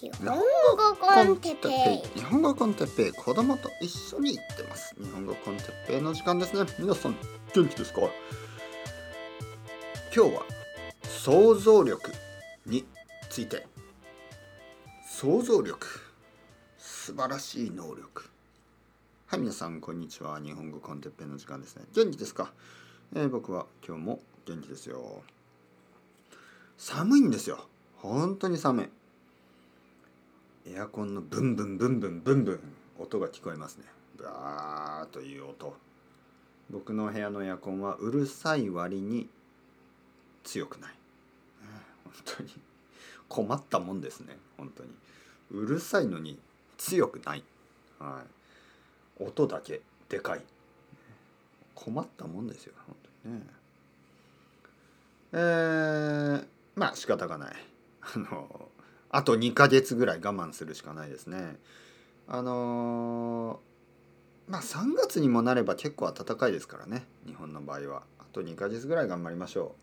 日本語コンテッペイ。日本語コンテッペイ子供と一緒に行ってます。日本語コンテッペイの時間ですね。皆さん元気ですか？今日は想像力について。想像力。素晴らしい能力。はい皆さんこんにちは。日本語コンテッペイの時間ですね。元気ですか、えー僕は今日も元気ですよ。寒いんですよ。本当に寒い。エアコンのブンブンブンブンブンブン音が聞こえますね。ブワーという音。僕の部屋のエアコンはうるさい割に強くない。本当に。困ったもんですね。本当に。うるさいのに強くない、はい、音だけでかい。困ったもんですよ。本当にね。えー、まあ仕方がない。あのあと2ヶ月ぐらい我慢するしかないですね。あのーまあ3月にもなれば結構暖かいですからね。日本の場合は。あと2ヶ月ぐらい頑張りましょ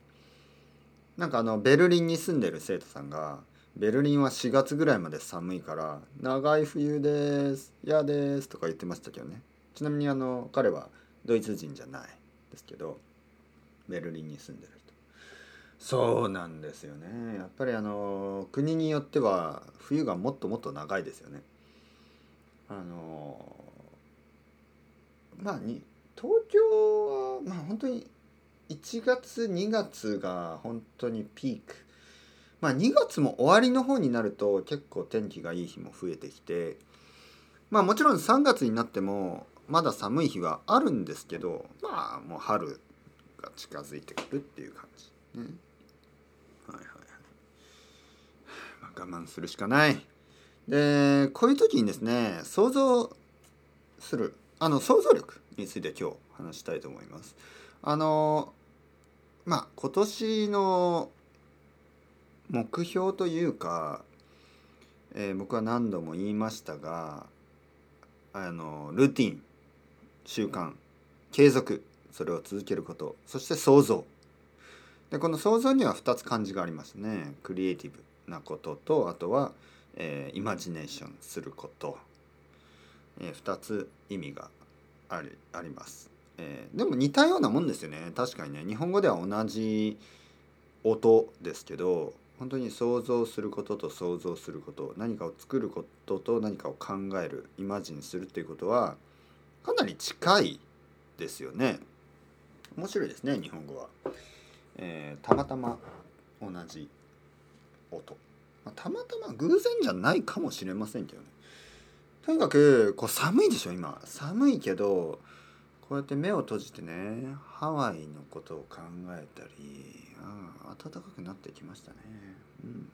う。なんかあのベルリンに住んでる生徒さんがベルリンは4月ぐらいまで寒いから長い冬です嫌ですとか言ってましたけどね。ちなみにあの彼はドイツ人じゃないですけどベルリンに住んでる。そうなんですよね。やっぱりあの国によっては冬がもっともっと長いですよね。あのまあに東京はまあ本当に1月2月が本当にピーク。まあ2月も終わりの方になると結構天気がいい日も増えてきて。まあもちろん3月になってもまだ寒い日はあるんですけどまあもう春が近づいてくるっていう感じねはいはいはい、まあ、我慢するしかない。でこういう時にですね想像するあの想像力について今日話したいと思います。あのまあ今年の目標というか、えー僕は何度も言いましたがあのルーティン習慣継続それを続けることそして想像。でこの想像には2つ漢字がありますね。クリエイティブ。なこととあとは、えーイマジネーションすること、え2つ意味がありあります、えーでも似たようなもんですよね。確かにね。日本語では同じ音ですけど本当に想像することと想像すること何かを作ることと何かを考えるイマジンするっていうことはかなり近いですよね。面白いですね日本語は、えーたまたま同じ音、まあたまたま偶然じゃないかもしれませんけどね。とにかくこう寒いでしょ今。寒いけどこうやって目を閉じてねハワイのことを考えたりああ暖かくなってきましたね。うん。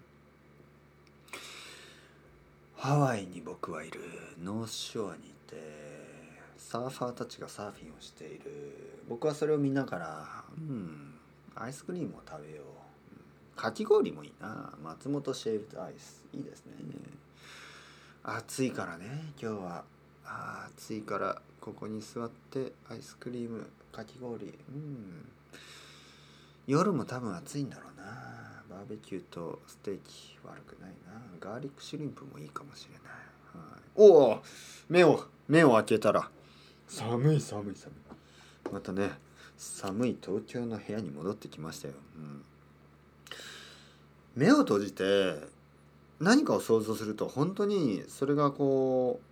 ハワイに僕はいる。ノースショアにいてサーファーたちがサーフィンをしている。僕はそれを見ながらうんアイスクリームを食べよう。かき氷もいいな。松本シェイブドアイス。いいですね。暑いからね。今日は。暑いからここに座ってアイスクリームかき氷。うん。夜も多分暑いんだろうな。バーベキューとステーキ悪くないな。ガーリックシュリンプもいいかもしれない、はい、おお目を目を開けたら。寒い寒い寒い。またね寒い東京の部屋に戻ってきましたよ、うん、目を閉じて何かを想像すると本当にそれがこう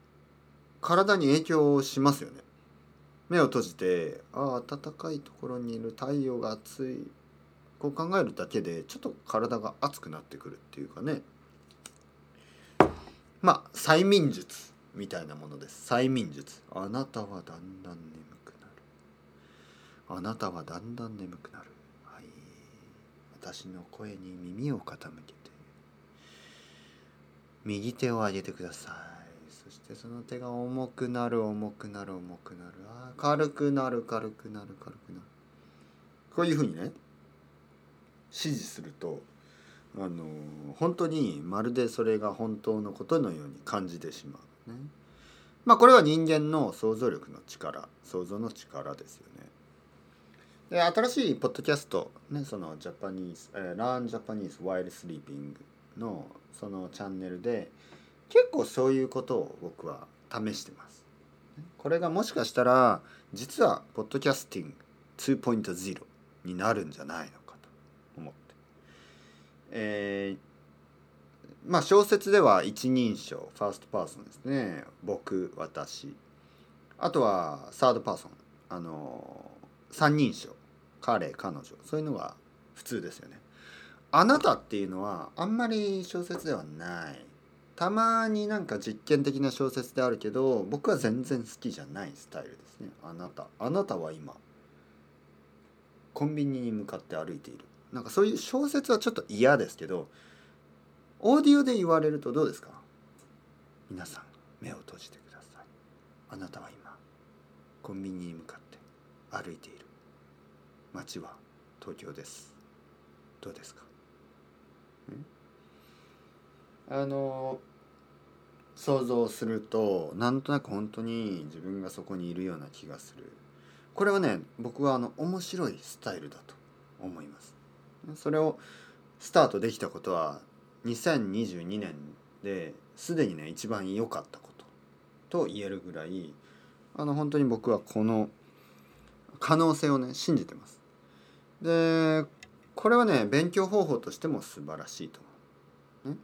体に影響しますよね。目を閉じてああ暖かいところにいる太陽が暑い。こう考えるだけでちょっと体が熱くなってくるっていうかね。まあ催眠術みたいなものです。催眠術。あなたはだんだん眠くなる。あなたはだんだん眠くなる。私の声に耳を傾けて右手を上げてください。そしてその手が重くなる重くなる重くなる。あ軽くなる軽くなる軽くなる。こういうふうにね指示するとあの本当にまるでそれが本当のことのように感じてしまうね。まあこれは人間の想像力の力想像の力ですよね。で新しいポッドキャストねそのジャパニーズ、えー、Learn Japanese While Sleeping のそのチャンネルで結構そういうことを僕は試してます。これがもしかしたら実はポッドキャスティング2.0になるんじゃないのかと思って。えーまあ小説では一人称ファーストパーソンですね僕私あとはサードパーソンあの三人称彼彼女そういうのが普通ですよね。あなたっていうのはあんまり小説ではない。たまになんか実験的な小説であるけど僕は全然好きじゃないスタイルですね。あなたあなたは今コンビニに向かって歩いている。なんかそういう小説はちょっと嫌ですけどオーディオで言われるとどうですか？皆さん目を閉じてください。あなたは今コンビニに向かって歩いている。街は東京です。どうですか？あの想像するとなんとなく本当に自分がそこにいるような気がする。これはね僕はあの面白いスタイルだと思います。それをスタートできたことは2022年ですでにね一番良かったことと言えるぐらいあの本当に僕はこの可能性をね信じてます。でこれはね勉強方法としても素晴らしいと思う、ね、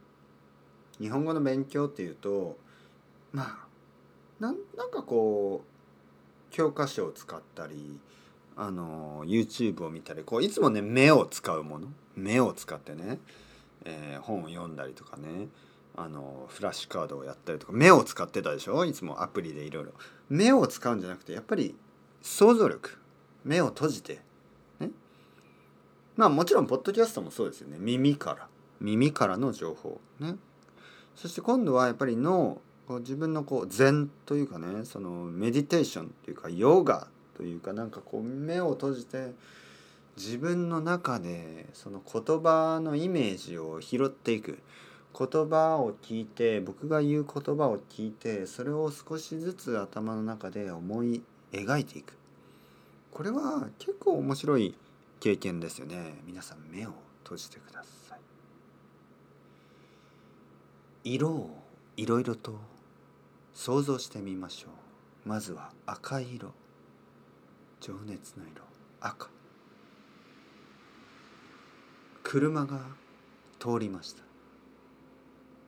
日本語の勉強っていうとまあなんかこう教科書を使ったりあの YouTube を見たりこういつもね目を使うもの。目を使ってねえー、本を読んだりとかねあのフラッシュカードをやったりとか目を使ってたでしょ？いつもアプリでいろいろ。目を使うんじゃなくてやっぱり想像力。目を閉じてまあもちろんポッドキャストもそうですよね。耳から。耳からの情報。ね。そして今度はやっぱり脳自分のこう禅というかねそのメディテーションというかヨガというかなんかこう目を閉じて自分の中でその言葉のイメージを拾っていく。言葉を聞いて僕が言う言葉を聞いてそれを少しずつ頭の中で思い描いていく。これは結構面白い経験ですよね。皆さん目を閉じてください。色をいろいろと想像してみましょう。まずは赤色。情熱の色。赤。車が通りました。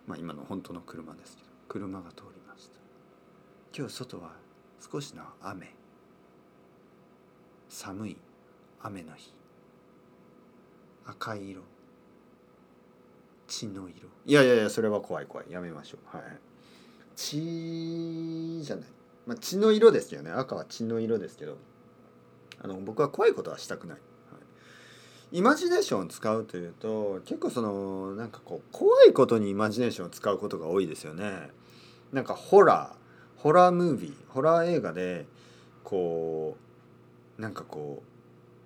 まあ今の本当の車ですけど。車が通りました。今日外は少しの雨。寒い雨の日。赤い色。血の色。いやいやいやそれは怖い怖い。やめましょう。はい。血じゃない。まあ血の色ですよね。赤は血の色ですけど。あの僕は怖いことはしたくない。はい。イマジネーションを使うというと結構そのなんかこう怖いことにイマジネーションを使うことが多いですよね。なんかホラー。ホラームービー。ホラー映画でこうなんかこう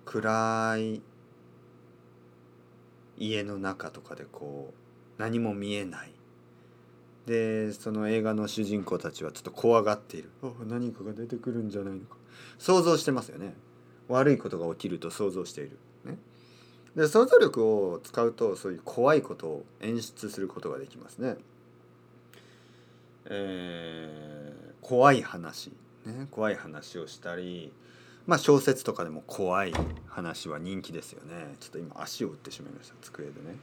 暗い家の中とかでこう何も見えない。でその映画の主人公たちはちょっと怖がっている。何かが出てくるんじゃないのか。想像してますよね。悪いことが起きると想像している。ね。で想像力を使うとそういう怖いことを演出することができますね。えー、怖い話、ね、怖い話をしたり、まあ、小説とかでも怖い話は人気ですよね。ちょっと今足を打ってしまいました机でね。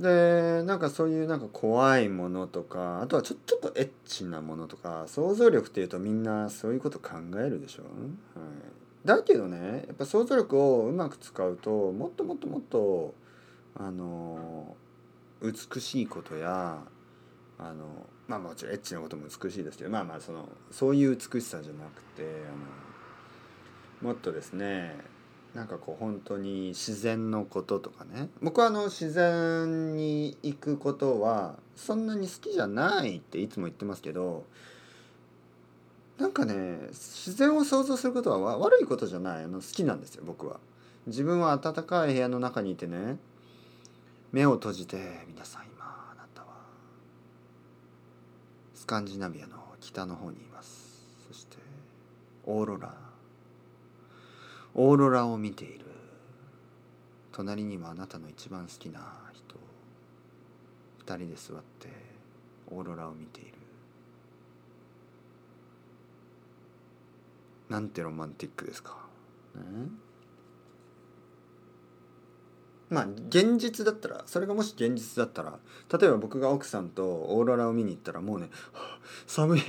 でなんかそういうなんか怖いものとかあとはちょちょっとエッチなものとか想像力っていうとみんなそういうこと考えるでしょ、はい、だけどねやっぱ想像力をうまく使うともっともっともっとあの美しいことやあのまあもちろんエッチなことも美しいですけどまあまあそのそういう美しさじゃなくてあのもっとですねなんかこう本当に自然のこととかね。僕はあの自然に行くことはそんなに好きじゃないっていつも言ってますけどなんかね自然を想像することは悪いことじゃないあの好きなんですよ僕は。自分は暖かい部屋の中にいてね目を閉じて皆さん今あなたはスカンジナビアの北の方にいます。そしてオーロラ。オーロラを見ている。隣にはあなたの一番好きな人。二人で座ってオーロラを見ている。なんてロマンティックですか、ね、まあ現実だったらそれがもし現実だったら例えば僕が奥さんとオーロラを見に行ったらもうね「寒い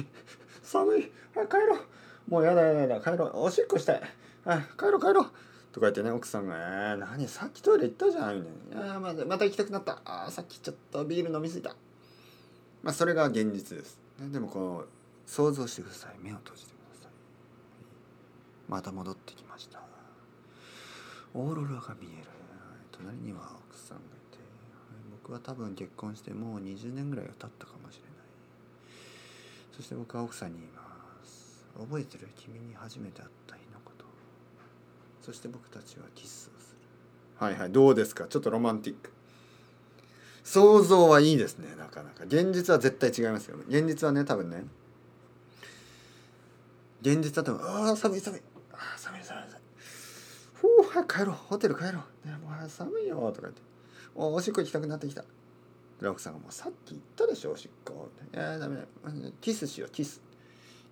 寒いあ帰ろう。もうやだやだやだ帰ろう。おしっこしたいあ帰ろう帰ろう」とか言ってね奥さんが「えー、何さっきトイレ行ったじゃん」みたいな「またまた行きたくなった。あさっきちょっとビール飲みすぎた」まあそれが現実です、ね、でもこう想像してください目を閉じてください。また戻ってきました。オーロラが見える。隣には奥さんがいて僕は多分結婚してもう20年ぐらいが経ったかもしれない。そして僕は奥さんに言います。覚えてる君に初めて会った日のこと。そして僕たちはキスをする。はいはいどうですか？ちょっとロマンティック。想像はいいですねなかなか。現実は絶対違いますよ。現実はね多分ね。現実だとああ寒い寒い。ああ寒い寒い寒い早く帰ろうホテル帰ろう、ね、もう寒いよとか言って。おおしっこ行きたくなってきた。で奥さんがもうさっき言ったでしょおしっこ。いやダメだ。キスしようキス。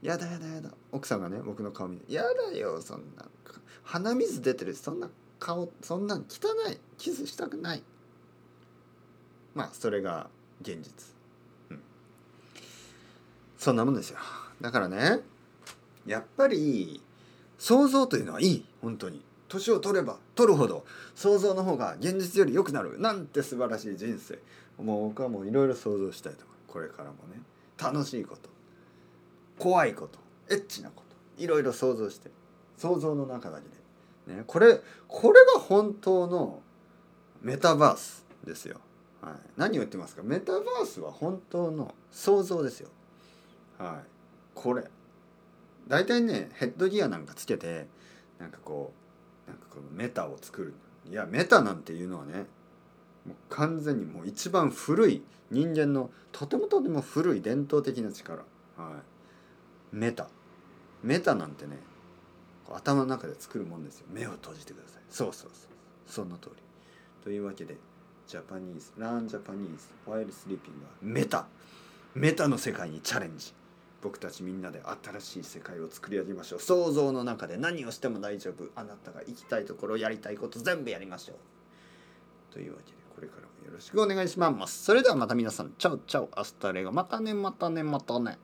やだやだやだ。奥さんがね僕の顔見てやだよそんな鼻水出てるそんな顔そんなん汚い。キスしたくない。まあそれが現実。うん。そんなもんですよ。だからねやっぱり想像というのはいい。本当に。年を取れば取るほど想像の方が現実より良くなる。なんて素晴らしい人生。もう僕はもういろいろ想像したいとか。これからもね。楽しいこと。怖いこと。エッチなこと。いろいろ想像して。想像の中だけで、ね、これこれが本当のメタバースですよ、はい、何を言ってますか？メタバースは本当の想像ですよ。はい。これ。大体ねヘッドギアなんかつけてなんかこうなんかこのメタを作るいやメタなんていうのはねもう完全にもう一番古い人間のとてもとても古い伝統的な力、はい、メタ。メタなんてね頭の中で作るもんですよ。目を閉じてください。そうそうそうその通り。というわけでジャパニーズランジャパニーズワイルスリーピングはメタ。メタの世界にチャレンジ。僕たちみんなで新しい世界を作り上げましょう。想像の中で何をしても大丈夫。あなたが行きたいところやりたいこと全部やりましょう。というわけでこれからもよろしくお願いします。それではまた皆さん。チャウチャウアスタレが。またねまたねまたね。